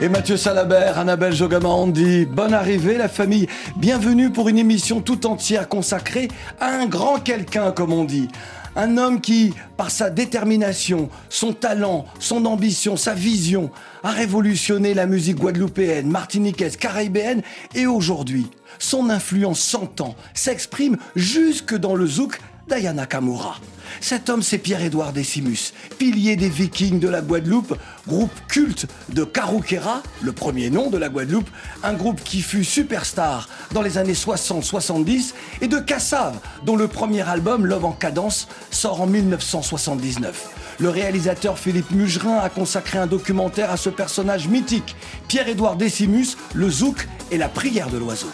Et Mathieu Salabert, Annabelle Jogamandi, bonne arrivée la famille. Bienvenue pour une émission tout entière consacrée à un grand quelqu'un comme on dit. Un homme qui, par sa détermination, son talent, son ambition, sa vision, a révolutionné la musique guadeloupéenne, martiniquaise, caribéenne et aujourd'hui, son influence s'entend, s'exprime jusque dans le zouk d'Ayana Kamura. Cet homme, c'est Pierre-Édouard Décimus, pilier des Vikings de la Guadeloupe, groupe culte de Karoukera, le premier nom de la Guadeloupe, un groupe qui fut superstar dans les années 60-70, et de Kassav, dont le premier album, Love en cadence, sort en 1979. Le réalisateur Philippe Mugerin a consacré un documentaire à ce personnage mythique, Pierre-Édouard Décimus, le zouk et la prière de l'oiseau.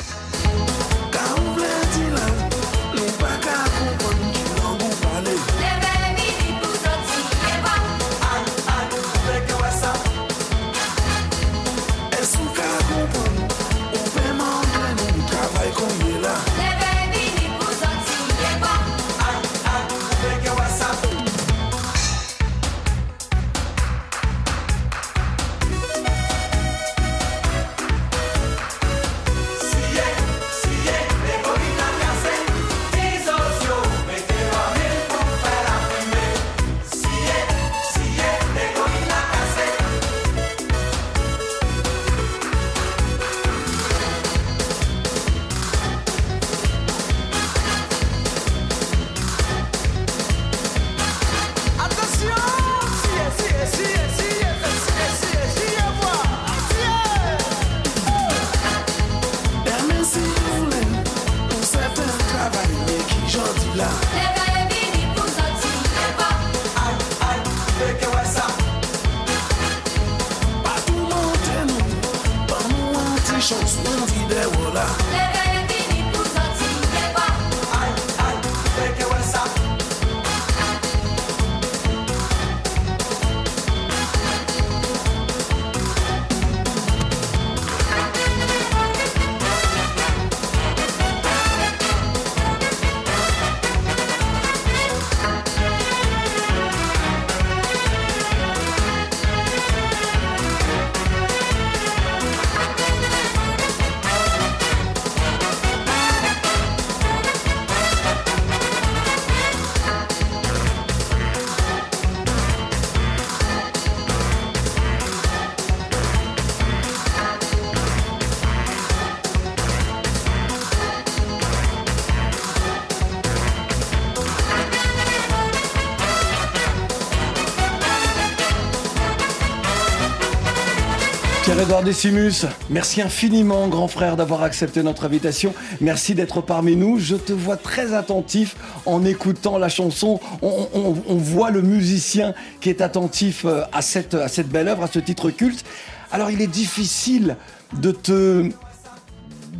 Pierre-Edouard Décimus, merci infiniment, grand frère, d'avoir accepté notre invitation. Merci d'être parmi nous. Je te vois très attentif en écoutant la chanson. On, voit le musicien qui est attentif euh, à cette, à cette belle œuvre, à ce titre culte. Alors, il est difficile de te,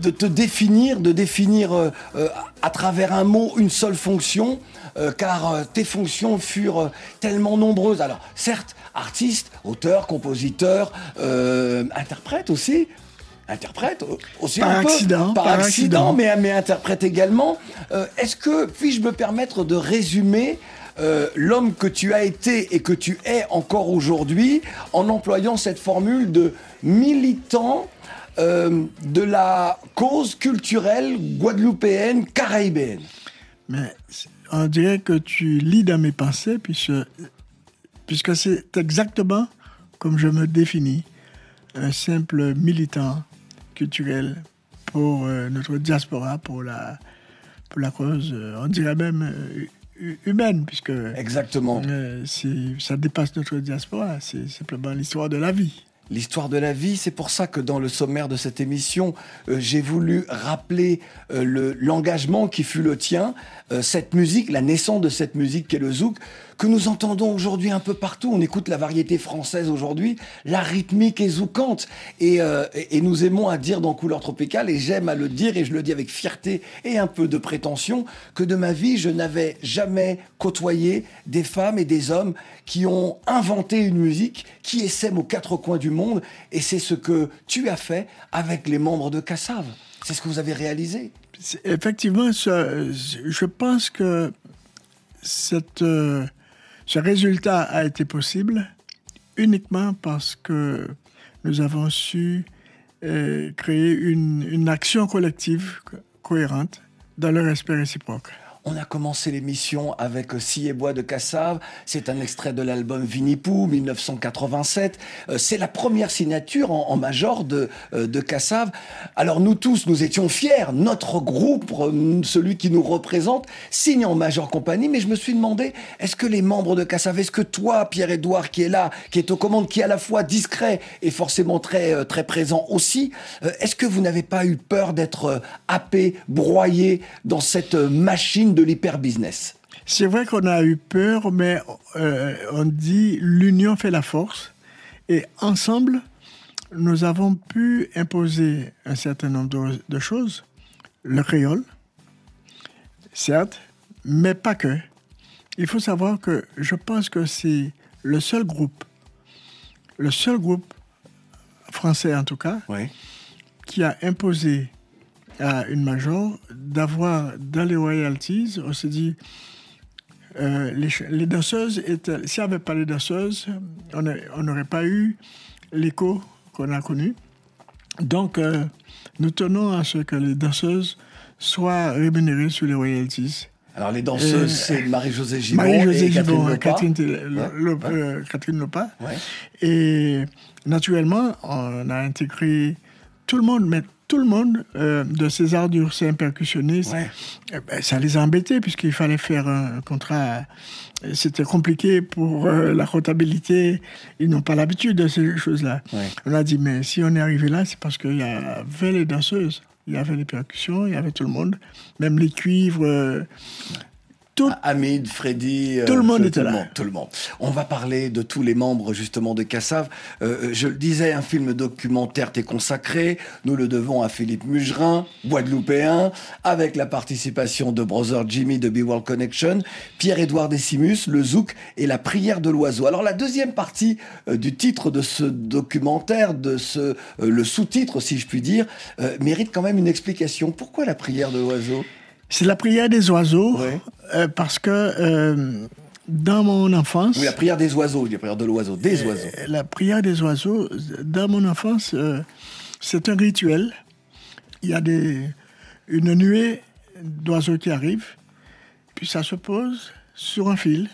de te définir, de définir euh, euh, à travers un mot une seule fonction, car tes fonctions furent tellement nombreuses. Alors, certes, artiste, auteur, compositeur, euh, interprète aussi. Interprète aussi Par un peu, accident, par, par accident, accident. mais, mais interprète également. Euh, Est-ce que puis-je me permettre de résumer euh, l'homme que tu as été et que tu es encore aujourd'hui en employant cette formule de militant euh, de la cause culturelle guadeloupéenne, caribéenne. Mais on dirait que tu lis dans mes pensées, puisque, puisque c'est exactement comme je me définis, un simple militant culturel pour euh, notre diaspora, pour la, pour la cause, euh, on dirait même euh, hu- humaine, puisque Exactement. euh, ça dépasse notre diaspora, c'est simplement l'histoire de la vie. L'histoire de la vie. C'est pour ça que dans le sommaire de cette émission, euh, j'ai voulu rappeler euh, le- l'engagement qui fut le tien, euh, cette musique, la naissance de cette musique qu'est le zouk, que nous entendons aujourd'hui un peu partout. On écoute la variété française aujourd'hui, la rythmique est zoukante. Et, et- et nous aimons à dire dans Couleur Tropicale, et j'aime à le dire, et je le dis avec fierté et un peu de prétention, que de ma vie, je n'avais jamais côtoyé des femmes et des hommes qui ont inventé une musique qui essaime aux quatre coins du monde. Et c'est ce que tu as fait avec les membres de Cassav. C'est ce que vous avez réalisé. Effectivement, ce- je pense que euh, ce résultat a été possible uniquement parce que nous avons su euh, créer une, action collective co- cohérente dans le respect réciproque. On a commencé l'émission avec Scie et Bois de Cassave. C'est un extrait de l'album Vinipou, 1987. Euh, C'est la première signature en, en major de, euh, de Cassave. Alors nous tous, nous étions fiers. Notre groupe, euh, celui qui nous représente, signe en major compagnie. Mais je me suis demandé, est-ce que les membres de Cassave, est-ce que toi, Pierre-Édouard, qui est là, qui est aux commandes, qui est à la fois discret et forcément très, euh, très présent aussi, euh, est-ce que vous n'avez pas eu peur d'être euh, happé, broyé dans cette euh, de l'hyper-business C'est vrai qu'on a eu peur, mais euh, on dit l'union fait la force. Et ensemble, nous avons pu imposer un certain nombre de, de choses. Le créole, certes, mais pas que. Il faut savoir que je pense que c'est le seul groupe, le seul groupe français en tout cas, Oui. qui a imposé à une major d'avoir dans les royalties, on s'est dit, euh, les, les danseuses, étaient- s'il n'y avait pas les danseuses, on n'aurait pas eu l'écho qu'on a connu. Donc, euh, nous tenons à ce que les danseuses soient rémunérées sur les royalties. Alors les danseuses, Euh, c'est Marie-Josée Gibon Marie-Josée et Catherine Gibon. Catherine, Le- ouais. euh, Catherine Lepas. Ouais. Et naturellement, on a intégré tout le monde, mais tout le monde euh, de César Dursin, percussionniste, Ouais. eh ben, ça les a embêtés puisqu'il fallait faire un contrat. C'était compliqué pour euh, la comptabilité. Ils n'ont pas l'habitude de ces choses-là. Ouais. On a dit, mais si on est arrivé là, c'est parce qu'il y avait les danseuses, il y avait les percussions, il y avait tout le monde, même les cuivres. euh, tout, Hamid, Freddy, Tout le monde était là. monde, tout le monde. On va parler de tous les membres justement de Cassav. Euh, je le disais, un film documentaire t'est consacré. Nous le devons à Philippe Mugerin, Guadeloupéen, avec la participation de Brother Jimmy de Be World Connection, Pierre-Édouard Decimus, le Zouk et la prière de l'oiseau. Alors la deuxième partie euh, du titre de ce documentaire, de ce euh, le sous-titre si je puis dire, euh, mérite quand même une explication. Pourquoi la prière de l'oiseau? C'est la prière des oiseaux, Ouais. euh, parce que euh, dans mon enfance, Oui, la prière des oiseaux, la prière de l'oiseau, des oiseaux. euh, la prière des oiseaux, dans mon enfance, c'est un rituel. Il y a des, une nuée d'oiseaux qui arrivent, puis ça se pose sur un fil,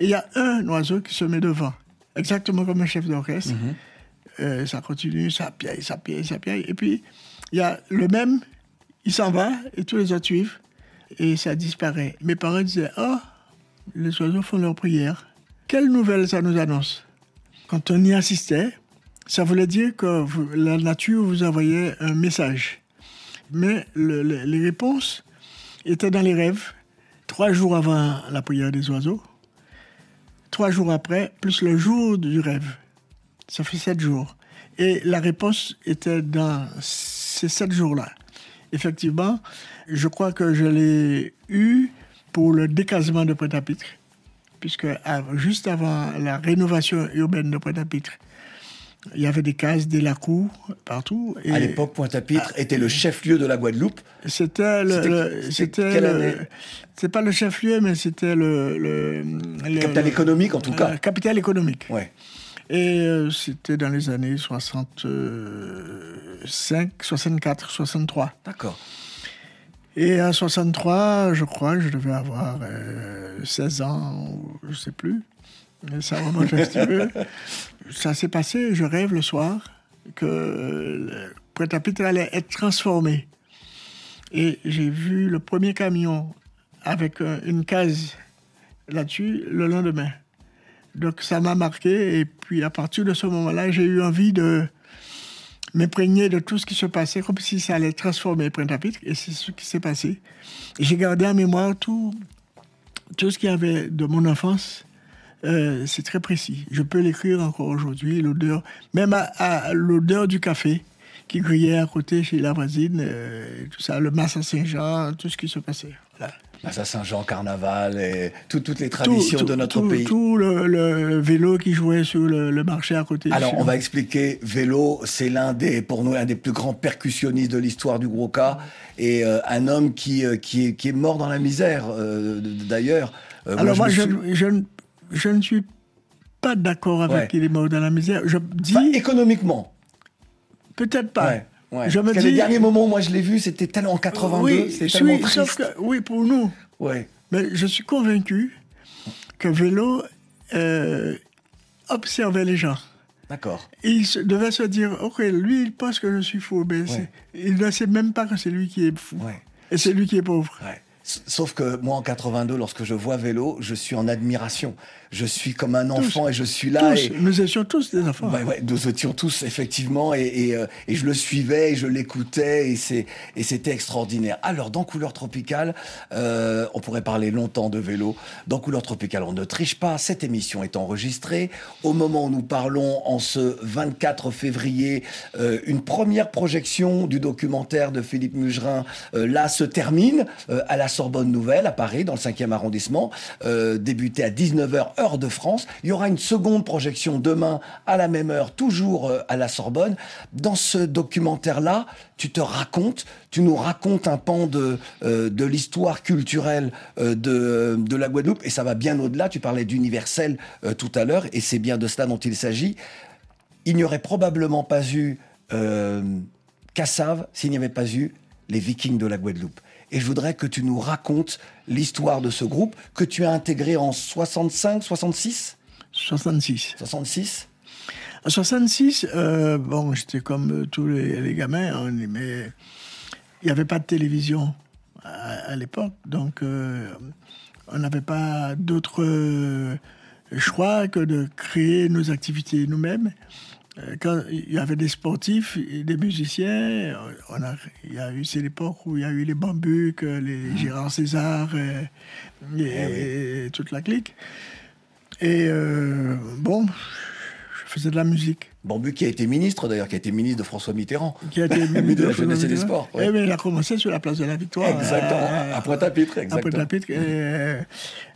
et il y a un oiseau qui se met devant, exactement comme un chef d'orchestre. Euh, ça continue, ça piaille, ça piaille, ça piaille, et puis il y a le même, il s'en va, et tous les autres suivent, et ça disparaît. Mes parents disaient, oh, les oiseaux font leur prière. Quelle nouvelle ça nous annonce? Quand on y assistait, ça voulait dire que la nature vous envoyait un message. Mais le- le- les réponses étaient dans les rêves, trois jours avant la prière des oiseaux, trois jours après, plus le jour du rêve. Ça fait sept jours. Et la réponse était dans ces sept jours-là. Effectivement, je crois que je l'ai eu pour le décasement de Pointe-à-Pitre, puisque juste avant la rénovation urbaine de Pointe-à-Pitre, il y avait des cases, des lacous partout. Et À l'époque, Pointe-à-Pitre était le chef-lieu de la Guadeloupe. C'était le, C'était- c'est pas le chef-lieu, mais c'était le, le, le- Capital économique, en tout cas. la capitale économique. Ouais. Et euh, c'était dans les années 65, 64, 63. D'accord. Et en 63, je crois je devais avoir euh, 16 ans, ou je sais plus. Mais ça remonte un petit. Ça s'est passé, je rêve le soir que euh, Pointe-à-Pitre allait être transformé. Et j'ai vu le premier camion avec euh, une case là-dessus le lendemain. Donc ça m'a marqué. Et puis à partir de ce moment-là, j'ai eu envie de m'imprégner de tout ce qui se passait, comme si ça allait transformer Pointe-à-Pitre. Et c'est ce qui s'est passé. J'ai gardé en mémoire tout, tout ce qu'il y avait de mon enfance. Euh, c'est très précis. Je peux l'écrire encore aujourd'hui, l'odeur, même à, à l'odeur du café qui grillait à côté chez la voisine, euh, tout ça, le Massa Saint-Jean, tout ce qui se passait. Massa Saint-Jean, Carnaval et tout- toutes les traditions Tout- de notre pays. Tout le, le vélo qui jouait sur le, le marché à côté. Alors, on va expliquer. Vélo, c'est l'un des, pour nous, l'un des plus grands percussionnistes de l'histoire du gros cas. Et euh, un homme qui, euh, qui, est, qui est mort dans la misère, euh, d'ailleurs. Alors moi, je, suis- je ne suis pas d'accord avec Ouais. qu'il est mort dans la misère. Je dis, Enfin, économiquement. peut-être pas. Ouais, ouais. Je me Parce que dis, les derniers moments où moi je l'ai vu, c'était tellement en 82, oui, c'était oui, tellement triste. sauf que, oui, pour nous. Ouais. Mais je suis convaincu que Vélo euh, observait les gens. D'accord. Il se- devait se dire, ok, lui, il pense que je suis fou, mais il ne sait même pas que c'est lui qui est fou. Ouais. Et c'est lui qui est pauvre. Ouais. Sauf que moi, en 82, lorsque je vois vélo, je suis en admiration. Je suis comme un enfant et je suis là. Tous, et... nous étions tous des enfants. Ouais, ouais, nous étions tous effectivement et, et, euh, et je le suivais et je l'écoutais et c'est et c'était extraordinaire. Alors dans Couleur Tropicale, euh, on pourrait parler longtemps de vélo. Dans Couleur Tropicale, on ne triche pas. Cette émission est enregistrée au moment où nous parlons en ce 24 février. euh, une première projection du documentaire de Philippe Mugerin là se termine à la Sorbonne Nouvelle à Paris dans le 5e arrondissement, euh, débuté à 19h heure de France. Il y aura une seconde projection demain à la même heure, toujours euh, à la Sorbonne. Dans ce documentaire-là, tu te racontes, tu nous racontes un pan de, euh, de l'histoire culturelle euh, de, de la Guadeloupe, et ça va bien au-delà. Tu parlais d'universel tout à l'heure, et c'est bien de cela dont il s'agit. Il n'y aurait probablement pas eu Cassave s'il n'y avait pas eu les Vikings de la Guadeloupe. Et je voudrais que tu nous racontes l'histoire de ce groupe que tu as intégré en 65, 66 66. 66 En 66, euh, bon, j'étais comme euh, tous les, les gamins, hein, mais il n'y avait pas de télévision à, à l'époque, donc euh, on n'avait pas d'autre euh, choix que de créer nos activités nous-mêmes. Euh, Quand il y avait des sportifs des musiciens, on a, il y a eu, c'est l'époque où il y a eu les Bambucs, les Gérard César euh, et, et toute la clique. Et euh, bon, je faisais de la musique. Bambu qui a été ministre d'ailleurs, qui a été ministre de François Mitterrand. Qui a été ministre de la Jeunesse et des Sports. Eh bien, il a commencé sur la place de la Victoire. Exactement, à Pointe-à-Pitre, à. Pointe-à-Pitre, euh,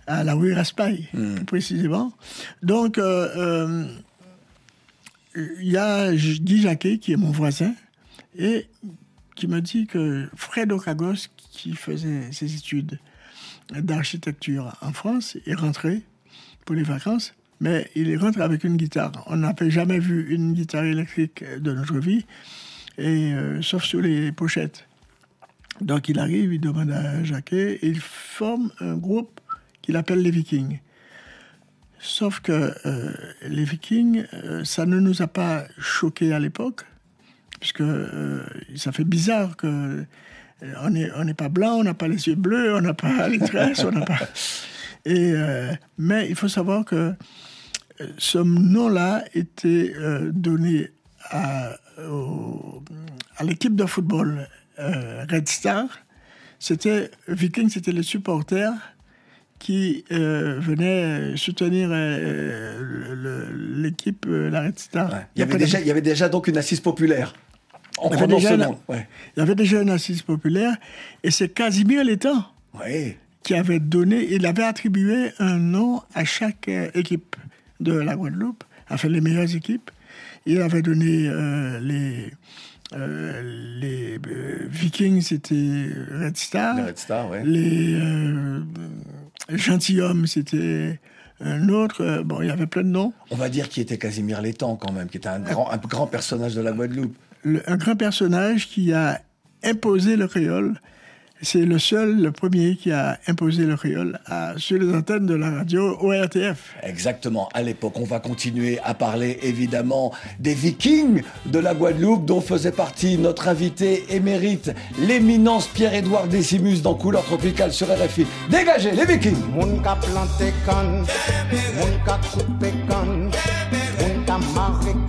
à la rue Raspail, plus précisément. Donc, euh, euh, il y a Guy Jacquet, qui est mon voisin, et qui me dit que Fred Ocagos, qui faisait ses études d'architecture en France, est rentré pour les vacances, mais il est rentré avec une guitare. On n'avait jamais vu une guitare électrique de notre vie, et, euh, sauf sur les pochettes. Donc il arrive, il demande à Jacquet, et il forme un groupe qu'il appelle les Vikings. Sauf que euh, les Vikings, euh, ça ne nous a pas choqués à l'époque, puisque euh, ça fait bizarre que on n'est pas blanc, on n'a pas les yeux bleus, on n'a pas les tresses, on n'a pas. Mais il faut savoir que ce nom-là était donné à, à l'équipe de football Red Star. C'était Viking, c'était les supporters qui euh, soutenir euh, l'équipe, euh, la Red Star. Ouais. Il, y avait déjà, il y avait déjà donc une assise populaire. En Il y avait déjà ce une- nom. Ouais. Il y avait déjà une assise populaire et c'est Casimir Létang Ouais. qui avait donné, il avait attribué un nom à chaque équipe de la Guadeloupe, enfin les meilleures équipes. Il avait donné euh, les, euh, les euh, Vikings, c'était Red Star. Les Red Star, ouais. Les Gentilhommes, c'était un autre. Euh, Bon, il y avait plein de noms. On va dire qui était Casimir Létang quand même, qui était un grand, un grand personnage de la Guadeloupe. Le- un grand personnage qui a imposé le créole c'est le seul, le premier qui a imposé le créole à, sur les antennes de la radio ORTF. Exactement, à l'époque. On va continuer à parler évidemment des Vikings de la Guadeloupe dont faisait partie notre invité émérite, l'éminence Pierre-Édouard Décimus dans Couleur Tropicale sur RFI. Dégagez les Vikings Moun ka plante kan, moun ka coupe kan, moun ka mare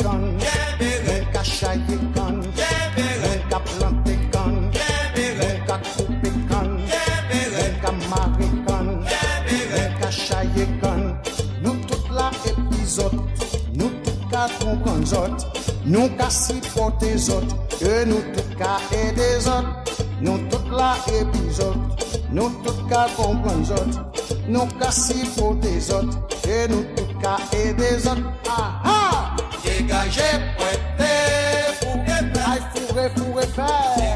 kompran zot, nou ka sipote zot, E nou tout ka ede zot, nou tout la epizot nou tout ka kompran zot, nou ka sipote zot, E nou tout ka ede zot. Aha! Degaje pwete, fure fure, fure fure fure.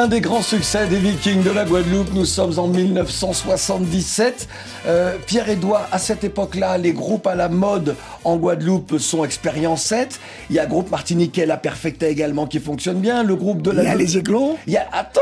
L'un des grands succès des Vikings de la Guadeloupe. Nous sommes en 1977. Euh, Pierre-Édouard, à cette époque-là, les groupes à la mode en Guadeloupe sont Expérience 7. Il y a le groupe martiniquais La Perfecta également qui fonctionne bien. Le groupe de la... Il y a les Aiglons. Il y a... Attends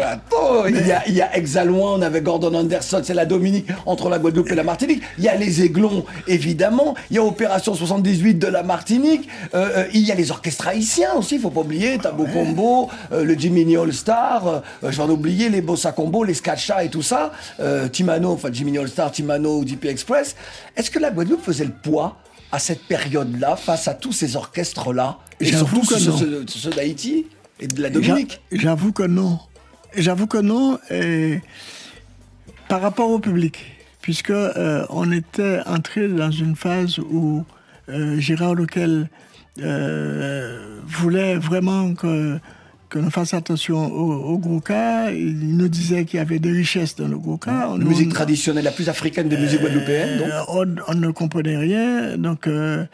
Attends il, y a, il y a Exalouan avec Gordon Anderson, c'est la Dominique entre la Guadeloupe et la Martinique. Il y a les Aiglons, évidemment. Il y a Opération 78 de la Martinique. Euh, euh, il y a les orchestres haïtiens aussi, il faut pas oublier. Tabo Combo, euh, le Jiminy All Star, euh, je vais oublier, les Bossa Combo, les Skatcha et tout ça. Euh, Timano, enfin Jiminy All Star, Timano, DP Express. Est-ce que la Guadeloupe faisait le poids à cette période-là face à tous ces orchestres-là Et J'avoue surtout que ceux, non. ceux- ceux d'Haïti et de la Dominique J'a- J'avoue que non. J'avoue que non. Et par rapport au public, puisque euh, on était entré dans une phase où euh, Gérard Lequel euh, voulait vraiment que que l'on fasse attention au, au gros cas. Il nous disait qu'il y avait des richesses dans le gros cas. On- La musique on- traditionnelle la plus africaine des musiques guadeloupéennes. donc. euh, on, on ne comprenait rien. Donc, euh,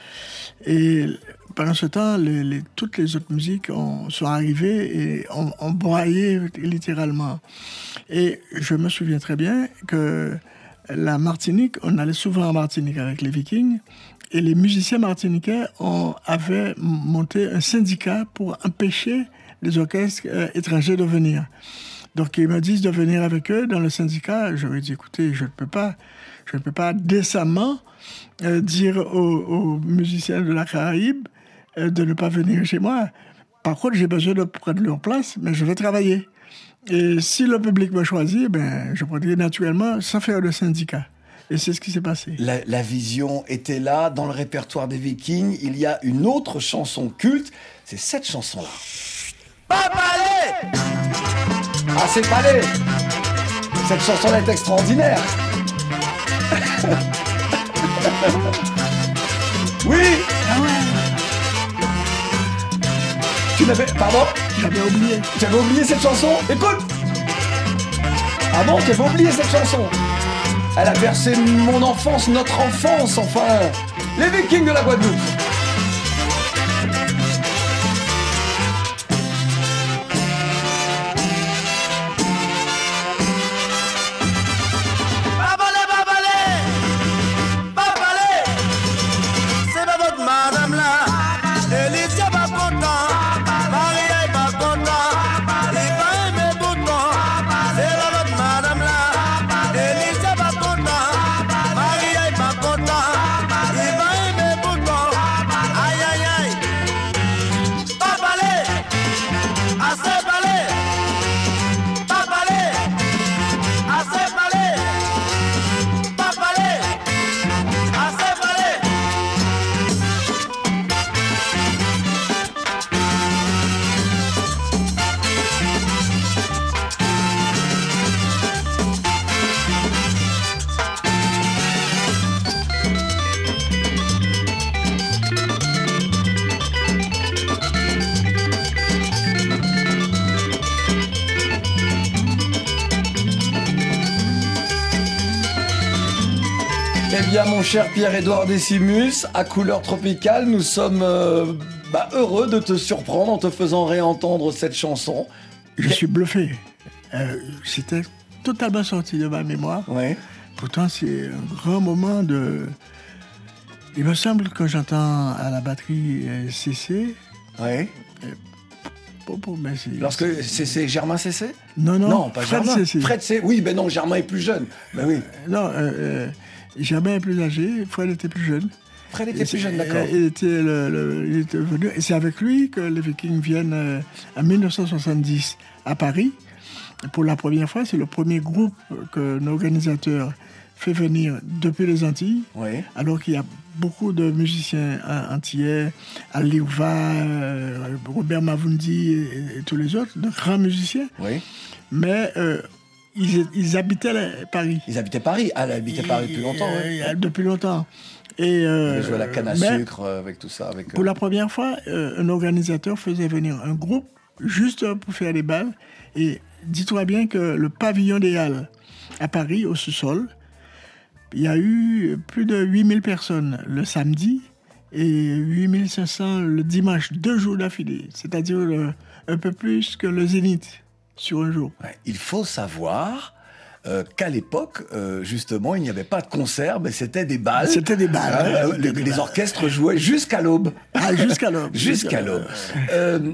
et pendant ce temps, les- les- toutes les autres musiques ont- sont arrivées et ont, ont broyé littéralement. Et je me souviens très bien que la Martinique, on allait souvent en Martinique avec les Vikings. Et les musiciens martiniquais ont, avaient monté un syndicat pour empêcher les orchestres euh, étrangers de venir. Donc ils me disent de venir avec eux dans le syndicat. Je leur ai dit, écoutez, je ne peux pas, je ne peux pas décemment euh, dire aux, musiciens de la Caraïbe euh, de ne pas venir chez moi. Par contre, j'ai besoin de prendre leur place, mais je vais travailler. Et si le public me choisit, ben, je prendrai naturellement sans faire de syndicat. Et c'est ce qui s'est passé. La vision était là dans le répertoire des Vikings. Il y a une autre chanson culte, c'est cette chanson-là. Ah, c'est palais. Cette chanson-là est extraordinaire. Oui. Tu n'avais... Pardon. J'avais oublié. Tu avais oublié cette chanson. Écoute. Ah bon, tu avais oublié cette chanson. Elle a versé mon enfance, notre enfance, enfin. Les Vikings de la Guadeloupe bien, mon cher Pierre-Édouard Décimus, à couleur tropicale, nous sommes euh, bah, heureux de te surprendre en te faisant réentendre cette chanson. Je suis bluffé. Euh, C'était totalement sorti de ma mémoire. Ouais. Pourtant, c'est un grand moment de. Il me semble que j'entends à la batterie euh, CC. Ouais. Bon, mais c'est- Lorsque c'est Germain Cessé Non, non, Non, pas Fred Germain. CC. Fred C. Oui, ben non, Germain est plus jeune. Ben oui. Non, euh, euh, Germain est plus âgé, Fred était plus jeune. Fred était plus jeune, d'accord. Il était, le- le- il était venu, et c'est avec lui que les Vikings viennent euh, en 1970 à Paris. Pour la première fois, c'est le premier groupe que l'organisateur fait venir depuis les Antilles, Oui. alors qu'il y a beaucoup de musiciens euh, antillais, Aliouva, euh, Robert Mavundi et, et tous les autres, de grands musiciens, Oui. mais euh, ils, ils habitaient la- Paris. Ils habitaient Paris. Ah, elle habitait Paris depuis longtemps, Euh, oui. euh, Depuis longtemps. Et, euh, Ils jouaient à la canne à sucre euh, avec tout ça. Avec, euh, Pour la première fois, euh, un organisateur faisait venir un groupe juste pour faire les balles. Et dis-toi bien que le pavillon des Halles à Paris, au sous-sol, il y a eu plus de 8000 personnes le samedi et 8500 le dimanche, deux jours d'affilée. C'est-à-dire euh, un peu plus que le Zénith sur un jour. Ouais, Il faut savoir euh, qu'à l'époque, euh, justement, il n'y avait pas de concert, mais c'était des balles. C'était des balles, Euh, les, orchestres jouaient jusqu'à l'aube. Ah, jusqu'à l'aube. Jusqu'à l'aube. Euh,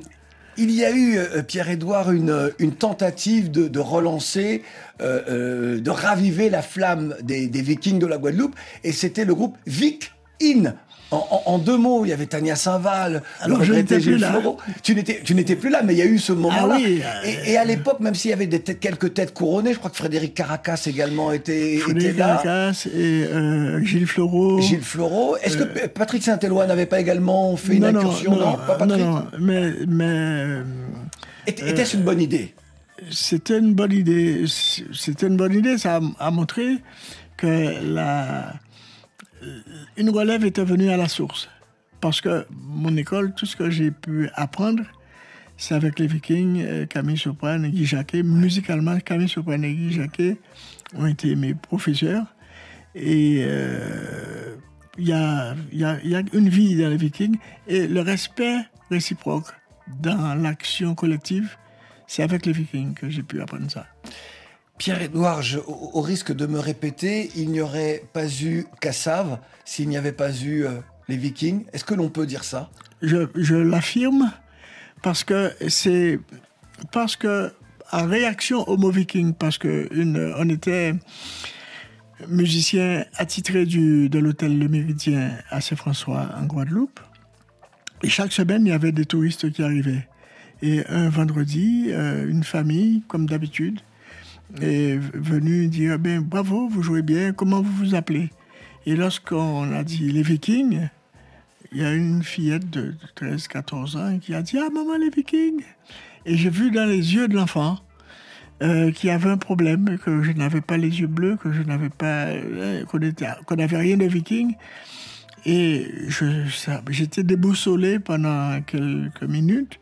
il y a eu, Pierre-Édouard, une, une tentative de, de relancer, de raviver la flamme des, des Vikings de la Guadeloupe, et c'était le groupe Vic In. En, deux mots, il y avait Tania Saint-Val, Alors, je n'étais plus Gilles là. Tu n'étais, tu n'étais plus là, mais il y a eu ce moment-là. Ah oui, euh, et, et à l'époque, même s'il y avait des têtes- quelques têtes couronnées, je crois que Frédéric Caracas également était, était Frédéric là. Caracas et euh, Gilles Fleureau. Gilles Fleureau. Est-ce que P- Patrick Saint-Éloi n'avait pas également fait une Euh, non, incursion? non, Non, pas Patrick non, non, mais, mais euh, Était- Était-ce une bonne idée? C'était une bonne idée. C'était une bonne idée. Ça a, a montré que la, une relève était venue à la source. Parce que mon école, tout ce que j'ai pu apprendre, c'est avec les Vikings, euh, Camille Soprane et Guy Jacquet. Musicalement, Camille Soprane et Guy Jacquet ont été mes professeurs. Et euh, il y, a, y a une vie dans les Vikings. Et le respect réciproque dans l'action collective, c'est avec les Vikings que j'ai pu apprendre ça. Pierre-Édouard, au, risque de me répéter, il n'y aurait pas eu Cassave s'il n'y avait pas eu euh, les Vikings. Est-ce que l'on peut dire ça? Je, l'affirme parce que c'est parce que en réaction au mot viking, parce que on était musicien attitré de l'hôtel Le Méridien à Saint-François en Guadeloupe. Et chaque semaine, il y avait des touristes qui arrivaient. Et un vendredi, euh, une famille, comme d'habitude, est venue dire ben, Bravo, vous jouez bien, comment vous vous appelez? Et lorsqu'on a dit les Vikings, il y a une fillette de 13-14 ans qui a dit Ah, maman, les Vikings Et j'ai vu dans les yeux de l'enfant euh, qu'il y avait un problème, que je n'avais pas les yeux bleus, que je n'avais pas. euh, qu'on n'avait rien de Viking. Et j'étais déboussolé pendant quelques minutes.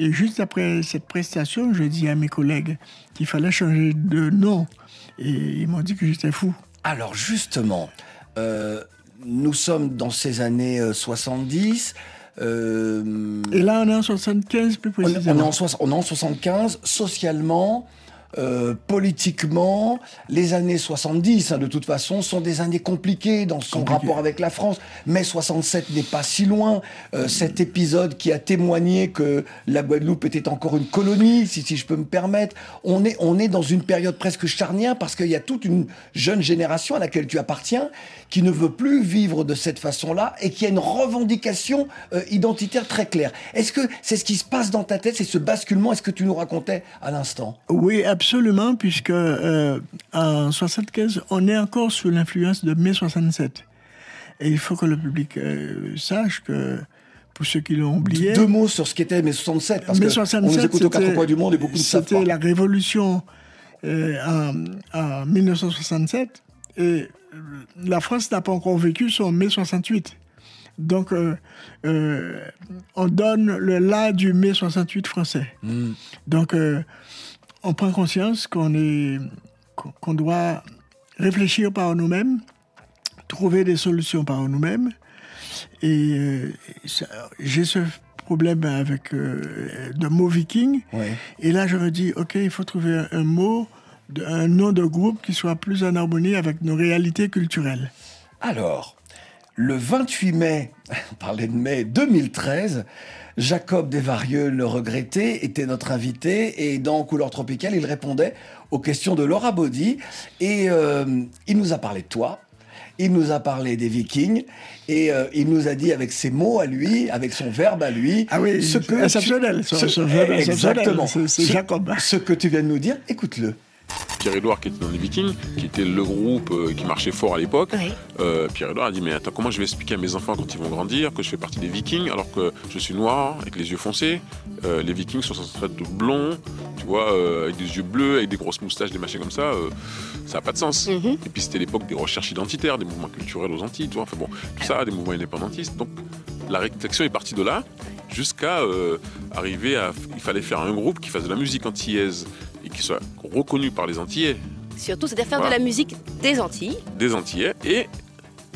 Et juste après cette prestation, je dis à mes collègues qu'il fallait changer de nom. Et ils m'ont dit que j'étais fou. Alors justement, euh, nous sommes dans ces années euh, 70. euh, Et là, on est en 75 plus on, on est précisément. en, on est en 75, socialement, euh, politiquement, les années 70, hein, de toute façon, sont des années compliquées dans son rapport avec la France. Mais 67 n'est pas si loin. Euh, cet épisode qui a témoigné que la Guadeloupe était encore une colonie, si, si je peux me permettre. On est, on est dans une période presque charnière parce qu'il y a toute une jeune génération à laquelle tu appartiens qui ne veut plus vivre de cette façon-là et qui a une revendication euh, identitaire très claire. Est-ce que c'est ce qui se passe dans ta tête, c'est ce basculement, est-ce que tu nous racontais à l'instant? Oui, absolument, puisque euh, en 75, on est encore sous l'influence de mai 67. Et il faut que le public euh, sache que, pour ceux qui l'ont oublié, Deux mots sur ce qu'était mai 67, parce mai que 67, on nous écoute aux quatre coins du monde et beaucoup ne savent C'était la révolution euh, en, en 1967 et la France n'a pas encore vécu son mai 68. Donc, euh, euh, on donne le là du mai 68 français. Hmm. Donc, euh, on prend conscience qu'on est, qu'on qu'on doit réfléchir par nous-mêmes trouver des solutions par nous-mêmes. Et euh, j'ai ce problème avec euh, de mot viking. Ouais. Et là, je me dis, OK, il faut trouver un, mot, un nom de groupe qui soit plus en harmonie avec nos réalités culturelles. Alors, le 28 mai, on parlait de mai 2013, Jacob Desvarieux, le regretté, était notre invité et dans Couleur Tropicale, il répondait aux questions de Laura Baudy et euh, il nous a parlé de toi. Il nous a parlé des Vikings et euh, il nous a dit avec ses mots à lui, avec son verbe à lui, Ah oui, ce que exceptionnel, tu- exceptionnel, exactement, Jacob. Ce que tu viens de nous dire, écoute-le. Pierre-Édouard qui était dans les Vikings, qui était le groupe euh, qui marchait fort à l'époque, Oui. euh, Pierre-Édouard a dit mais attends comment je vais expliquer à mes enfants quand ils vont grandir que je fais partie des Vikings alors que je suis noir avec les yeux foncés. Euh, les Vikings sont censés être blonds, tu vois, euh, avec des yeux bleus, avec des grosses moustaches, des machins comme ça. ça n'a pas de sens. Mhm. Et puis c'était l'époque des recherches identitaires, des mouvements culturels aux Antilles, tu vois. Enfin bon, tout ça, des mouvements indépendantistes. Donc la réflexion est partie de là jusqu'à arriver à. Il fallait faire un groupe qui fasse de la musique antillaise et qui soit reconnu par les Antillais Surtout, c'est-à-dire faire Voilà. de la musique des Antilles. des Antillais et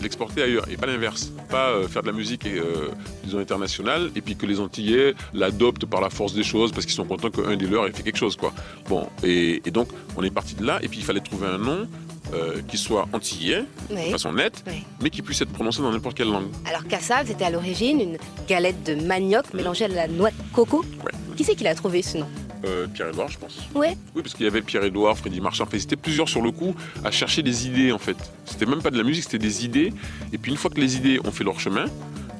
l'exporter ailleurs et pas l'inverse. Pas euh, faire de la musique euh, disons internationale et puis que les Antillais l'adoptent par la force des choses parce qu'ils sont contents qu'un des leurs ait fait quelque chose quoi. Bon et, et donc on est parti de là et puis il fallait trouver un nom euh, qui soit antillais Oui. de façon nette Oui. mais qui puisse être prononcé dans n'importe quelle langue. Alors Cassav, c'était à l'origine une galette de manioc mélangée à la noix de coco. Ouais. Qui c'est qui l'a trouvé ce nom? Euh, Pierre-Édouard je pense. Ouais. Oui, parce qu'il y avait Pierre-Édouard, Freddy Marchand, enfin, ils étaient plusieurs sur le coup à chercher des idées en fait. C'était même pas de la musique, c'était des idées. Et puis une fois que les idées ont fait leur chemin,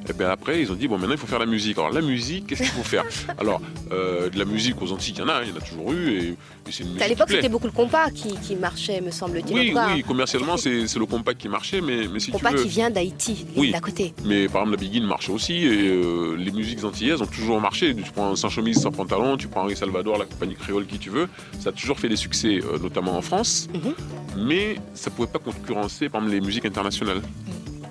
et ben après ils ont dit bon maintenant il faut faire la musique. Alors la musique, qu'est-ce qu'il faut faire Alors euh, de la musique aux Antilles, il y en a, il y en a toujours eu et, et c'est une musique À l'époque, c'était beaucoup le compas qui, qui marchait, me semble-t-il. Oui, oui, commercialement c'est c'est le compact qui marchait, mais, mais si compas tu veux. qui vient d'Haïti, Oui. d'à côté. Mais par exemple, la biguine marche aussi, et euh, les musiques antillaises ont toujours marché. Tu prends Sans chemise, sans pantalon, tu prends Henri Salvador, la compagnie créole, qui tu veux. Ça a toujours fait des succès, euh, notamment en France. Mhm. Mais ça pouvait pas concurrencer, par exemple, les musiques internationales.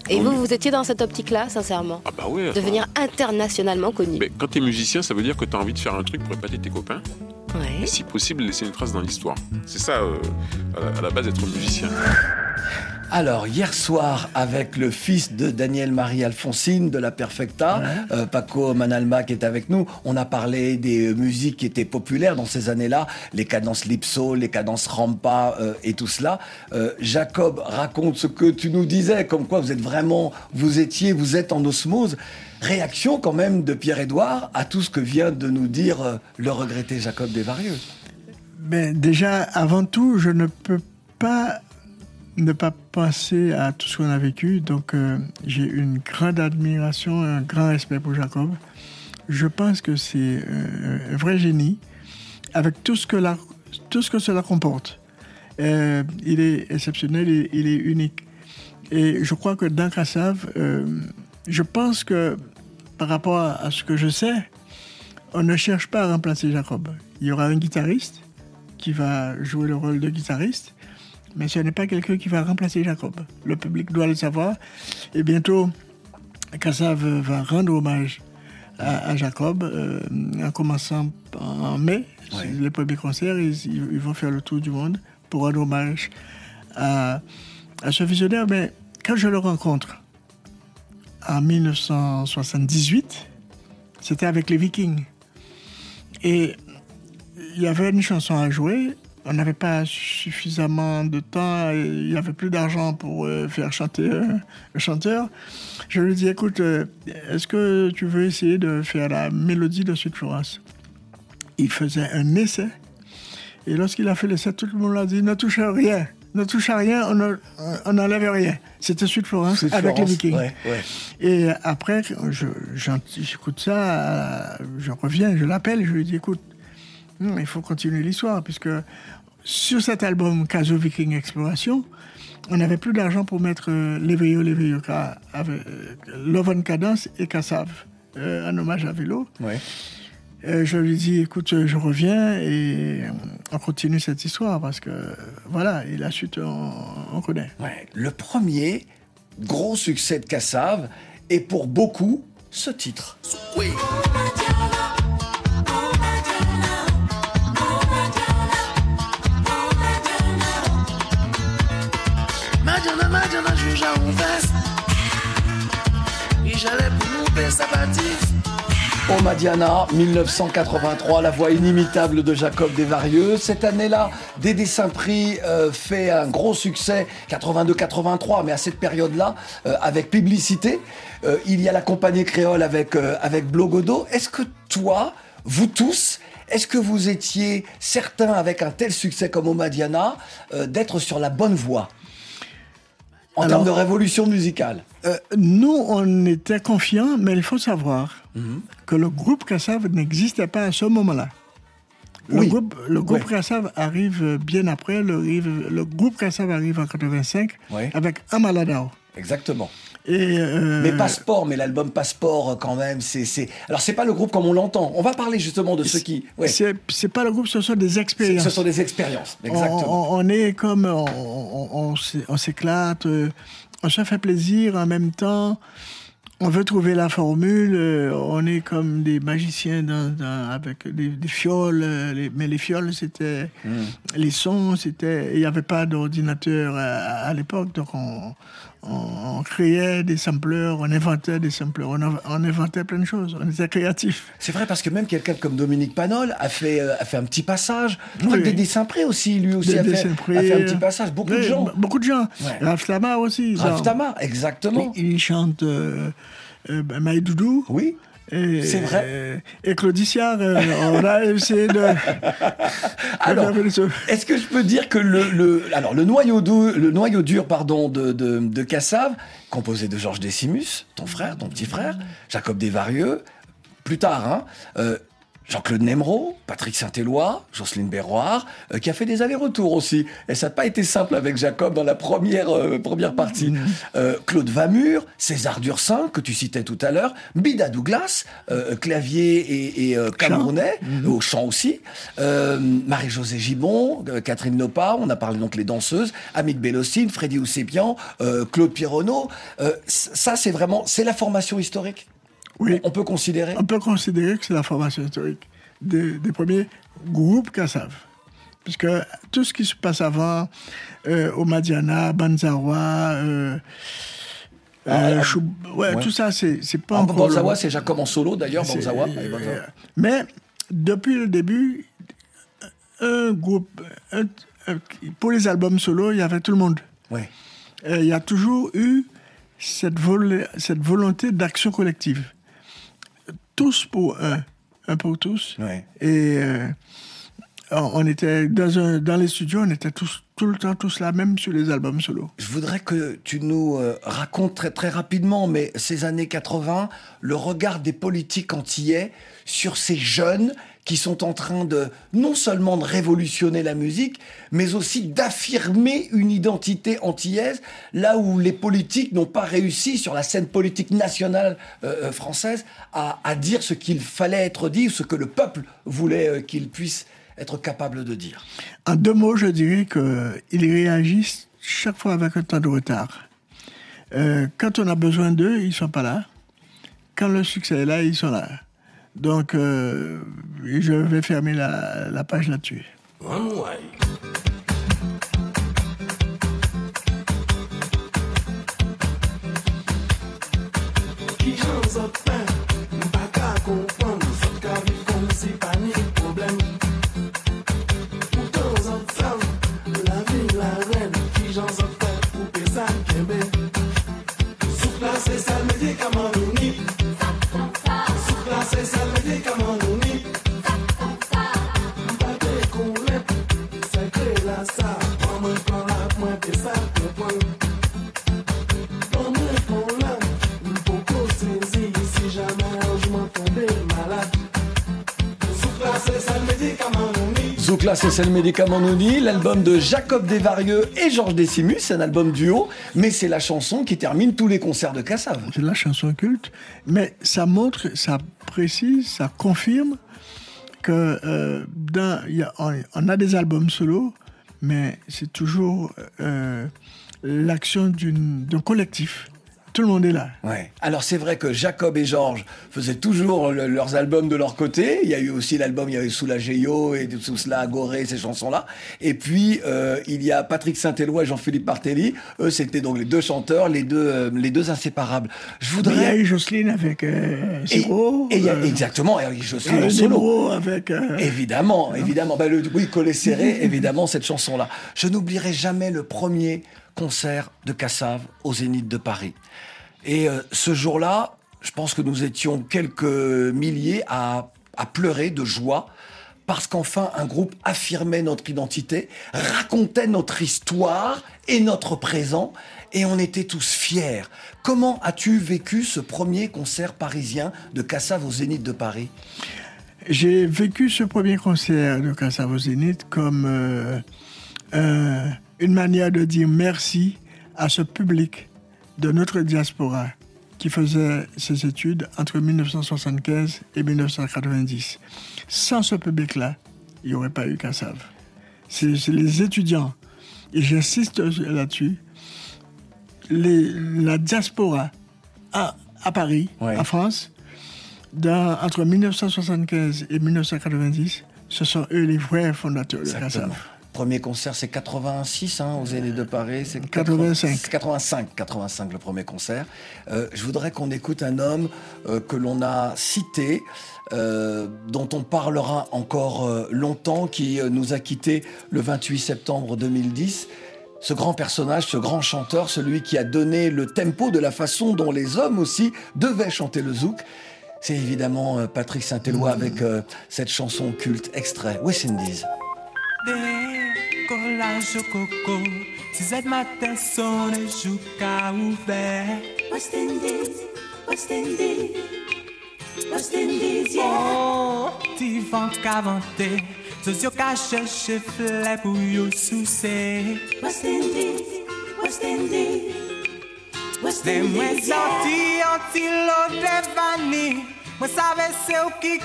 Et Oui. vous, vous étiez dans cette optique-là, sincèrement Ah bah attends. Devenir internationalement connu. Mais quand tu es musicien, ça veut dire que tu as envie de faire un truc pour épater tes copains. Ouais. Et si possible, laisser une trace dans l'histoire. C'est ça, euh, à, la, à la base, être musicien. Alors, hier soir, avec le fils de Daniel-Marie Alphonsine de la Perfecta, euh, Paco Manalma qui est avec nous, on a parlé des euh, musiques qui étaient populaires dans ces années-là, les cadences Lipso, les cadences Rampa euh, et tout cela. Euh, Jacob raconte ce que tu nous disais, comme quoi vous êtes vraiment, vous étiez, vous êtes en osmose. Réaction quand même de Pierre-Édouard à tout ce que vient de nous dire le regretté Jacob Desvarieux. Mais déjà, avant tout, je ne peux pas ne pas penser à tout ce qu'on a vécu. Donc, euh, j'ai une grande admiration, un grand respect pour Jacob. Je pense que c'est euh, un vrai génie, avec tout ce que, la- tout ce que cela comporte. Euh, il est exceptionnel, il, est unique. Et je crois que dans Kassav, je pense que par rapport à ce que je sais, on ne cherche pas à remplacer Jacob. Il y aura un guitariste qui va jouer le rôle de guitariste, mais ce n'est pas quelqu'un qui va remplacer Jacob. Le public doit le savoir. Et bientôt, Kassav va rendre hommage à, à Jacob, euh, en commençant en mai. Ouais. Les premiers concerts, ils, vont faire le tour du monde pour rendre hommage à, à ce visionnaire. Mais quand je le rencontre en 1978, c'était avec les Vikings. Et il y avait une chanson à jouer. On n'avait pas suffisamment de temps. et Il n'y avait plus d'argent pour euh, faire chanter euh, le chanteur. Je lui dis, écoute, euh, est-ce que tu veux essayer de faire la mélodie de Florence? Il faisait un essai. Et lorsqu'il a fait l'essai, tout le monde l'a dit, ne touche à rien. Ne touche à rien, on ne- on n'enlève rien. C'était Sud Florence avec les Vikings. ouais, ouais. Et après, j'écoute ça, je reviens, je l'appelle, je lui dis écoute, hmm, il faut continuer l'histoire, puisque sur cet album Caso Viking Exploration, on n'avait plus d'argent pour mettre euh, Léveilleux, Léveilleux, avec euh, Love and Cadence et Kassav, euh, en hommage à Vélo. Ouais. Euh, je lui dis écoute, euh, je reviens et euh, on continue cette histoire, parce que euh, voilà, et la suite, on, on connaît. Ouais, le premier gros succès de Kassav et pour beaucoup ce titre. Majana, Madiana, 1983, la voix inimitable de Jacob Desvarieux. Cette année-là, Dédé Saint-Prix euh, fait un gros succès, 82-83, mais à cette période-là, euh, avec publicité. Euh, il y a la compagnie créole avec, avec Blogodo. Est-ce que toi, vous tous, est-ce que vous étiez certains, avec un tel succès comme Omadiana, d'être sur la bonne voie? En termes de révolution musicale euh, Nous, on était confiants, mais il faut savoir mhm. que le groupe Kassav n'existait pas à ce moment-là. Le groupe, le groupe Kassav arrive bien après. Le, le groupe Kassav arrive en 85 avec Amaladao. Exactement. Et euh, Mais Passeport, mais l'album Passeport, quand même, c'est. Alors, c'est pas le groupe comme on l'entend. On va parler justement de ceux qui. Ouais. C'est pas le groupe, ce sont des expériences. Ce sont des expériences, exactement. On, est comme. On, on s'éclate, euh, on se fait plaisir en même temps. On veut trouver la formule. Euh, on est comme des magiciens avec des, fioles. mais les fioles, c'était. Hmm. Les sons, c'était. Il n'y avait pas d'ordinateur à, à l'époque, donc on on, créait des sampleurs, on inventait des sampleurs, on, inventait plein de choses, on était créatifs. C'est vrai parce que même quelqu'un comme Dominique Panol a fait, euh, a fait un petit passage. Oui. Des dessins près aussi, lui aussi a, fait, un petit passage. Beaucoup de gens. Beaucoup de gens. Raf Tama aussi. Raf Tama, exactement. Il, chante euh, euh, Maïdoudou. Oui. C'est vrai. Et Claudicia, euh, on a essayé de. alors, est-ce que je peux dire que le, le, alors, le, noyau, dur, le noyau dur pardon, de, de, de Cassave, composé de Georges Décimus, ton frère, ton petit frère, Jacob Desvarieux, plus tard, hein, euh, Jean-Claude Nemro, Patrick Saint-Éloi, Jocelyne Berroir, euh, qui a fait des allers-retours aussi. Et ça n'a pas été simple avec Jacob dans la première, euh, première partie. Mm-hmm. Euh, Claude Vamur, César Dursin, que tu citais tout à l'heure, Bida Douglas, clavier et, et camerounais, mm-hmm. au chant aussi, Marie-Josée Gibon, Catherine Nopa, on a parlé donc les danseuses, Amit Bellocine, Freddy Oussépian, Claude Pironneau. ça, c'est vraiment, c'est la formation historique oui. On peut considérer On peut considérer que c'est la formation historique des, premiers groupes Kassav. Puisque tout ce qui se passe avant, euh, au Madiana, Banzawa, euh, ah, euh, ouais, tout ça, c'est pas ah, encore. Banzawa, c'est Jacob en solo d'ailleurs, Banzawa. mais depuis le début, un groupe, pour les albums solo, il y avait tout le monde. Ouais. il y a toujours eu cette, cette volonté d'action collective tous pour un, un pour tous. Et euh, on était dans, un, dans les studios, on était tous, tout le temps tous là, même sur les albums solo. Je voudrais que tu nous euh, racontes très, très rapidement, mais ces années 80, le regard des politiques antillais sur ces jeunes qui sont en train de non seulement de révolutionner la musique, mais aussi d'affirmer une identité antillaise, là où les politiques n'ont pas réussi sur la scène politique nationale euh, euh, française à, dire ce qu'il fallait être dit, ce que le peuple voulait euh, qu'il puisse être capable de dire. En deux mots, je dirais qu'ils réagissent chaque fois avec un temps de retard. quand on a besoin d'eux, ils sont pas là. Quand le succès est là, ils sont là. Donc, euh, je vais fermer la, la page là-dessus. Là, c'est le médicament l'album de Jacob Desvarieux et Georges Décimus, c'est un album duo, mais c'est la chanson qui termine tous les concerts de Cassav. C'est la chanson culte, mais ça montre, ça précise, ça confirme que euh, a, on, a des albums solo, mais c'est toujours euh, l'action d'un collectif tout le monde est là. Ouais. Alors c'est vrai que Jacob et Georges faisaient toujours le- leurs albums de leur côté. Il y a eu aussi l'album, il y avait Soulagéo et tout cela, Agoré, ces chansons-là. Et puis euh, il y a Patrick Saint-Éloi et Jean-Philippe Martelly. Eux, c'était donc les deux chanteurs, les deux, euh, les deux inséparables. Je Il y a voudrais. eu Jocelyne avec euh, Et, Zéro. et il y a euh, exactement, et Jocelyne euh, en solo. Avec. Évidemment, évidemment. Bah, le, oui, Collet serré, évidemment, cette chanson-là. Je n'oublierai jamais le premier concert de Cassave au Zénith de Paris. Et euh, ce jour-là, je pense que nous étions quelques milliers à, à pleurer de joie. Parce qu'enfin, un groupe affirmait notre identité, racontait notre histoire et notre présent, et on était tous fiers. Comment as-tu vécu ce premier concert parisien de Cassave au Zénith de Paris? J'ai vécu ce premier concert de Cassavo Zénith comme euh, une manière de dire merci à ce public de notre diaspora qui faisait ses études entre 1975 et 1990. Sans ce public-là, il n'y aurait pas eu Cassave. C'est les étudiants, et j'insiste là-dessus, la diaspora à, à Paris, Ouais. en France, dans- entre 1975 et 1990, ce sont eux les vrais fondateurs de Exactement. Premier concert, c'est 86 hein, aux Zénith de Paris. C'est 85. 85, 85 le premier concert. Euh, je voudrais qu'on écoute un homme euh, que l'on a cité, euh, dont on parlera encore longtemps, qui nous a quittés le 28 septembre 2010. Ce grand personnage, ce grand chanteur, celui qui a donné le tempo de la façon dont les hommes aussi devaient chanter le zouk. C'est évidemment Patrick Saint-Éloi avec euh, cette chanson culte extrait West Indies. Décollage au coco, 6 heures matin, sonne jusqu'à ouvert. West Indies, West Indies, West Indies, yeah. Oh, ti vent qu'avanté, Zozio qu'a cherché flè pour yo soucer. West Indies, West Indies, West De Indies, yeah. an ti lo devani, Mas sabe se o que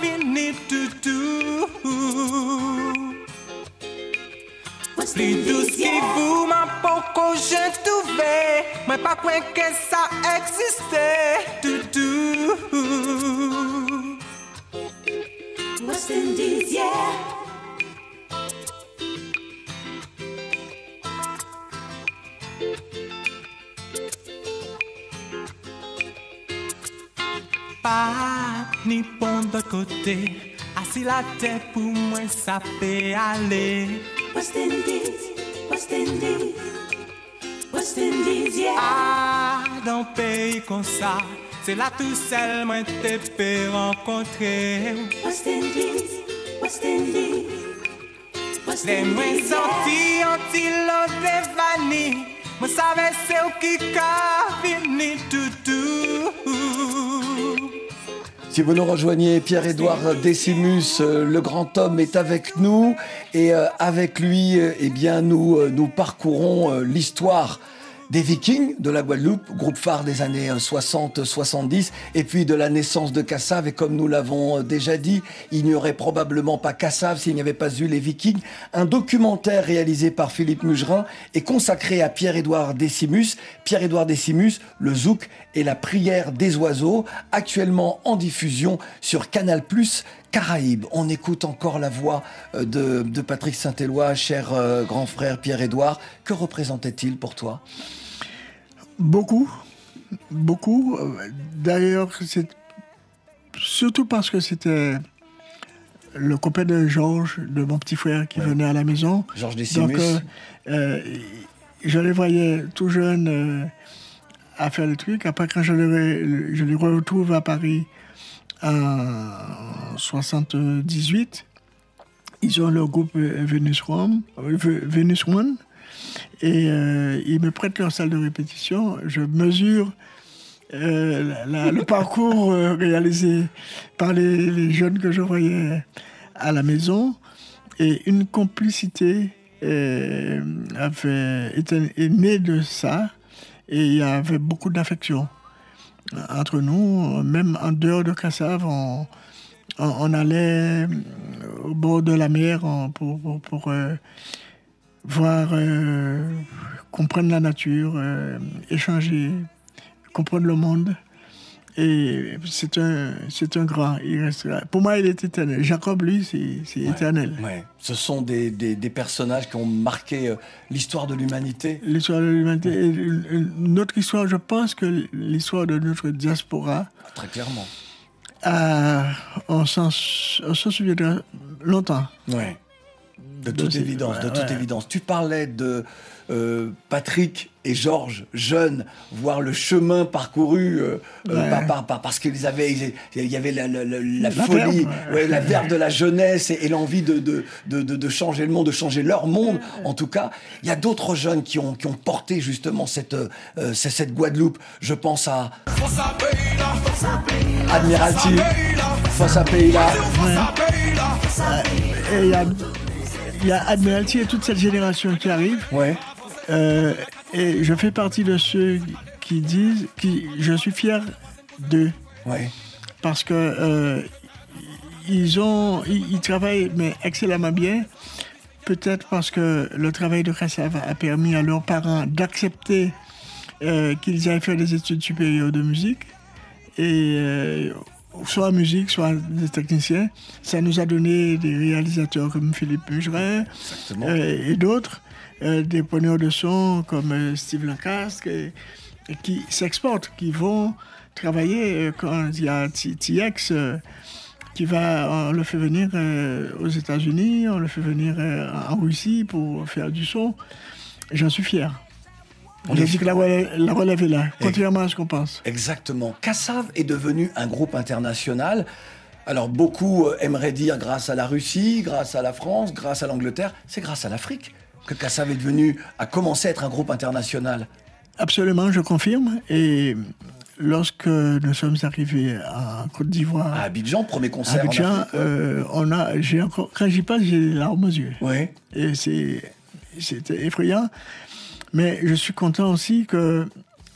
finito tu Plus qui vous m'a poco j'ai trouvé Mais pas quoi que ça existait du tout West Indies, yeah Pa ni pon de kote Asi la te pou mwen sape ale West Indies, West Indies, West Indies, yeah. Ah, dans peyi kon sa Se la tou sel mwen te pe renkontre West Indies, West Indies, Le mwen sorti an ti lo devani Mwen save se ou ki ka vini toutou Si vous nous rejoignez, Pierre-Édouard Décimus, euh, le grand homme, est avec nous. Et euh, avec lui, euh, eh bien, nous, nous parcourons l'histoire des Vikings de la Guadeloupe, groupe phare des années 60-70, et puis de la naissance de Cassave. Et comme nous l'avons euh, déjà dit, il n'y aurait probablement pas Cassave s'il n'y avait pas eu les Vikings. Un documentaire réalisé par Philippe Mugerin est consacré à Pierre-Édouard Décimus. Pierre-Édouard Décimus, le zouk et la prière des oiseaux, actuellement en diffusion sur Canal+. Caraïbes. On écoute encore la voix euh, de, Patrick Saint-Éloi, cher euh, grand frère Pierre-Édouard. Que représentait-il pour toi? Beaucoup, beaucoup. D'ailleurs, c'est surtout parce que c'était le copain de Georges, de mon petit frère, qui venait à la maison. Georges Décimus. Donc, euh, euh, je les voyais tout jeunes euh, à faire le truc. Après, quand je les, je les retrouve à Paris en 78, ils ont leur groupe Venus One, euh, Ve- Venus One et euh, ils me prêtent leur salle de répétition. Je mesure euh, le parcours euh, réalisé par les, jeunes que je voyais à la maison. Et une complicité est née de ça. Et il y avait beaucoup d'affection entre nous, même en dehors de Cassave, on, allait au bord de la mer pour, pour, voir, euh, comprendre la nature, euh, échanger comprendre le monde. Et c'est un, c'est un grand. Il restera. Pour moi, il est éternel. Jacob, lui, c'est, éternel. Ouais. Ce sont des, des- des personnages qui ont marqué euh, l'histoire de l'humanité. L'histoire de l'humanité. Une- Notre histoire, je pense que l'histoire de notre diaspora, Très clairement. on, s'en, on s'en souviendra longtemps. Ouais. De toute évidence, de toute ouais. évidence. Tu parlais de euh, Patrick et Georges, jeunes, voir le chemin parcouru euh, euh, Ouais. par- par- par- parce qu'ils avaient, il y avait la, la- la- la La folie, la verve de la jeunesse et, et l'envie de, changer le monde, de changer leur monde. En tout cas, il y a d'autres jeunes qui ont, qui ont porté justement cette, euh, Guadeloupe. Je pense à Admiralty, Fossa Peila. Et il y a, il y a Admiralty et toute cette génération qui arrive. Ouais. Euh, et je fais partie de ceux qui disent, qui, je suis fier d'eux. Ouais. Parce que euh, ils ont, ils, ils travaillent mais excellemment bien. Peut-être parce que le travail de Kassav a permis à leurs parents d'accepter euh, qu'ils aillent faire des études supérieures de musique. Et soit musique, soit des techniciens. Ça nous a donné des réalisateurs comme Philippe Exactement. euh, et d'autres, euh, des preneurs de son comme euh, Steve Lancastre, et- et qui s'exportent, qui vont travailler euh, quand il y a TX qui va, on le fait venir euh, aux États-Unis, on le fait venir euh, en Russie pour faire du son. J'en suis fier. Est dis que la relève, la relève est là, contrairement à ce qu'on pense. Exactement. Kassav est devenu un groupe international. Alors beaucoup euh, aimeraient dire grâce à la Russie, grâce à la France, grâce à l'Angleterre. C'est grâce à l'Afrique que Kassav est devenu, a commencé à être un groupe international. Absolument, je confirme. Et lorsque nous sommes arrivés en Côte d'Ivoire, À Abidjan, premier concert en Abidjan, ouais. euh, on a, j'ai encore, quand j'y passe, j'ai les larmes aux yeux. Ouais. Et c'est, c'était effrayant. Mais je suis content aussi que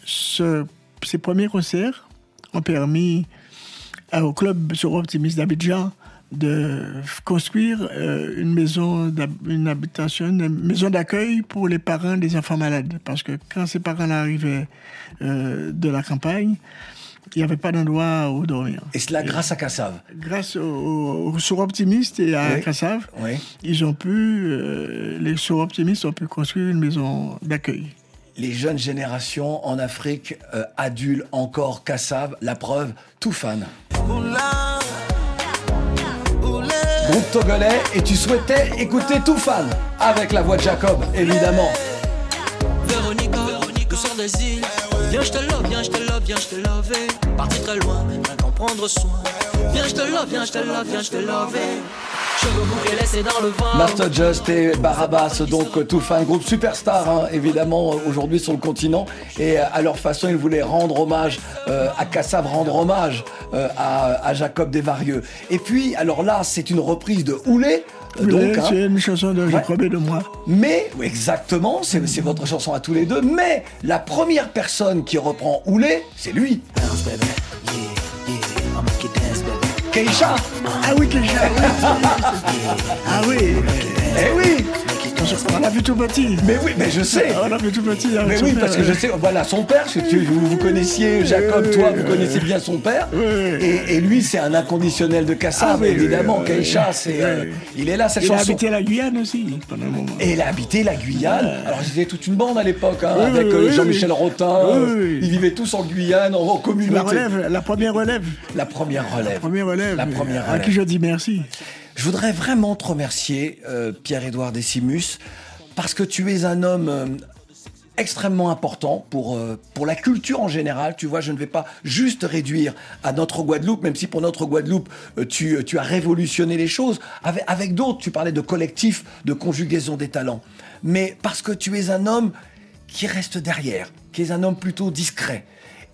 ce- ces premiers concerts ont permis à- au club sur Optimiste d'Abidjan de construire euh, une maison, une habitation, une maison d'accueil pour les parents des enfants malades. Parce que quand ces parents-là arrivaient euh, de la campagne, il n'y avait pas d'endroit où dormir. Et cela grâce à Kassav. Grâce au, au, sur Optimiste et à Oui. Kassav, Oui. ils ont pu, euh, les sur Optimistes ont pu construire une maison d'accueil. Les jeunes générations en Afrique euh, adulent encore Kassav. La preuve, tout fan. Groupe togolais et tu souhaitais écouter tout fan avec la voix de Jacob, évidemment. Sort des îles. Viens, je te love, viens, je te love, viens, je te love. Parti très loin, rien qu'en prendre soin. Viens, je te love, viens, je te love, viens, je te love. Master Just et Barabas, donc euh, tout fan, groupe superstar, hein, évidemment, euh, aujourd'hui sur le continent. Et euh, à leur façon, ils voulaient rendre hommage euh, à Kassav, rendre hommage euh, à, à Jacob Desvarieux. Et puis, alors là, c'est une reprise de Oulé. Euh, donc, hein. c'est une chanson de et de moi. Mais, exactement, c'est votre chanson à tous les deux. Mais la première personne qui reprend Oulé, c'est lui. Keisha Ah oui, Keisha, oui. ah oui. Eh oui On l'a vu tout petit. Mais oui, mais je sais On l'a vu tout petit. avec Mais oui, père, parce que je sais, voilà, son père, tu- vous, vous connaissiez Jacob, toi, vous connaissez bien son père. Et, et lui, c'est un inconditionnel de Kassav, Ah évidemment. Keisha, c'est, euh, il est là, cette Il a chanson. habité la Guyane aussi pendant un moment. Et il a habité la Guyane. Alors, ils étaient toute une bande à l'époque, hein, avec euh, Jean-Michel. Rotin. Ils vivaient tous en Guyane, en, en communauté. La relève, la première relève. La première relève. La première relève. La première À relève. qui je dis merci. Je voudrais vraiment te remercier, euh, Pierre-Édouard Décimus, parce que tu es un homme euh, extrêmement important pour, euh, pour la culture en général. Tu vois, je ne vais pas juste réduire à notre Guadeloupe, même si pour notre Guadeloupe, tu, tu as révolutionné les choses. Avec, avec d'autres, tu parlais de collectif, de conjugaison des talents. Mais parce que tu es un homme qui reste derrière, qui est un homme plutôt discret.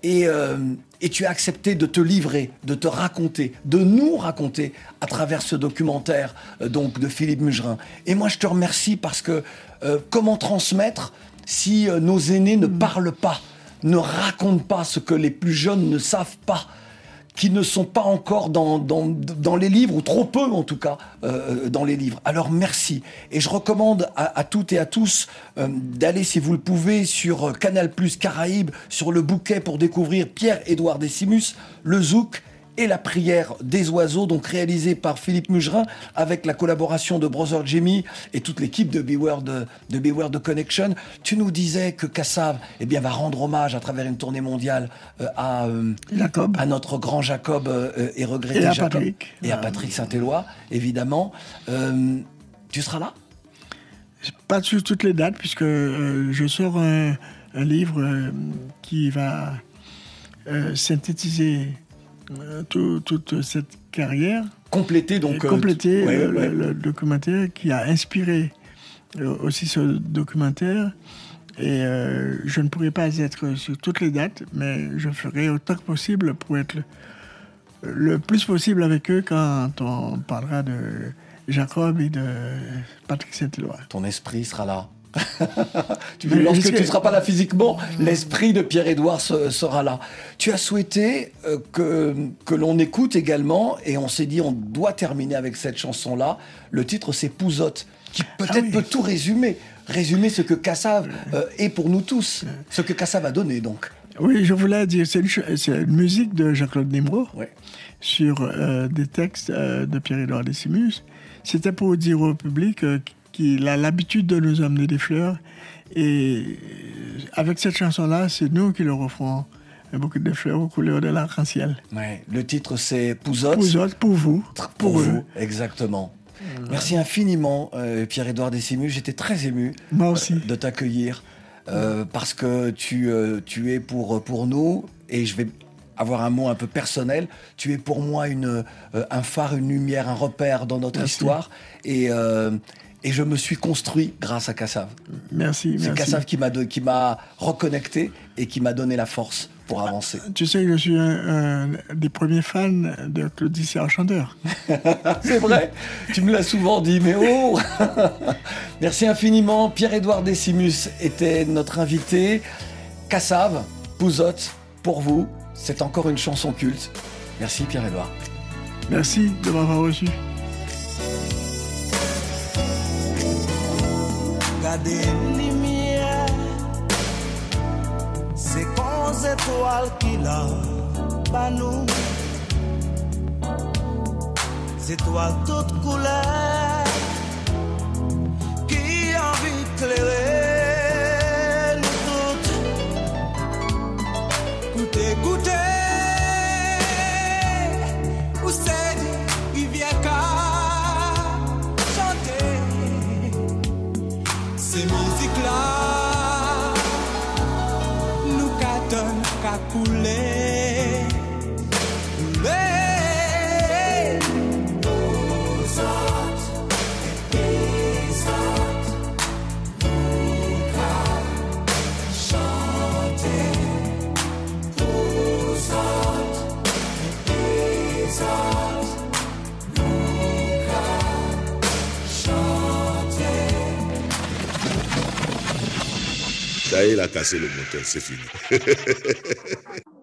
Et, euh, et tu as accepté de te livrer, de te raconter, de nous raconter à travers ce documentaire euh, donc de Philippe Mugerin. Et moi, je te remercie parce que euh, comment transmettre si nos aînés ne parlent pas, ne racontent pas ce que les plus jeunes ne savent pas? Qui ne sont pas encore dans, les livres, ou trop peu en tout cas, euh, dans les livres. Alors merci. Et je recommande à, à toutes et à tous euh, d'aller, si vous le pouvez, sur Canal Plus Caraïbes, sur le bouquet pour découvrir Pierre-Édouard Décimus, le Zouk et la prière des oiseaux, donc réalisé par Philippe Mugerin avec la collaboration de Brother Jimmy et toute l'équipe de Beware de, de Beware de Connection. Tu nous disais que Kassav eh bien, va rendre hommage à travers une tournée mondiale euh, à, euh, Jacob. à notre grand Jacob euh, et regretté Et à Jacob. Patrick. Et à Ah. Patrick Saint-Éloi, évidemment. Tu seras là? Pas sur toutes les dates, puisque je sors un, un livre qui va synthétiser tout- toute cette carrière. Compléter donc. Euh, compléter ouais, le, ouais. le- le documentaire qui a inspiré euh, aussi ce documentaire. Et euh, je ne pourrai pas être sur toutes les dates, mais je ferai autant que possible pour être le, le plus possible avec eux quand on parlera de Jacob et de Patrick Saint-Éloi. Ton esprit sera là. tu, lorsque tu ne seras pas là physiquement, l'esprit de Pierre-Édouard se- sera là. Tu as souhaité euh, que, que l'on écoute également, et on s'est dit on doit terminer avec cette chanson-là. Le titre c'est Pouzotte, qui peut-être peut tout résumer. Résumer ce que Kassav euh, est pour nous tous, ce que Kassav a donné donc. Oui, je voulais dire, c'est une, musique de Jean-Claude Nimro Ouais. sur euh, des textes euh, de Pierre-Édouard Décimus. C'était pour dire au public qu'il a l'habitude de nous amener des fleurs. Et avec cette chanson-là, c'est nous qui leur offrons beaucoup de fleurs aux couleurs de l'arc-en-ciel. Ouais. Le titre c'est Pouzotte. Eux, pour vous, Pour, pour, eux. vous, exactement. Merci infiniment, euh, Pierre-Édouard Décimus. J'étais très ému Moi aussi. euh, de t'accueillir euh, parce que tu, tu es pour, pour nous, et je vais avoir un mot un peu personnel, tu es pour moi une, euh, un phare, une lumière, un repère dans notre Merci. histoire. Et, euh, et je me suis construit grâce à Kassav. Merci, C'est merci. Kassav qui m'a qui m'a reconnecté et qui m'a donné la force pour avancer. Tu sais que je suis un, un des premiers fans de Claudicia Chanteur. C'est vrai, tu me l'as souvent dit, mais oh Merci infiniment. Pierre-Édouard Décimus était notre invité. Kassav, Pouzotte, pour vous, c'est encore une chanson culte. Merci Pierre-Édouard. Merci de m'avoir reçu. gade mlimye Se kon zetwal ki la banou Zetwal tout koule. Ki anvi klere nou tout. Koute koute. Il a cassé le moteur, c'est fini.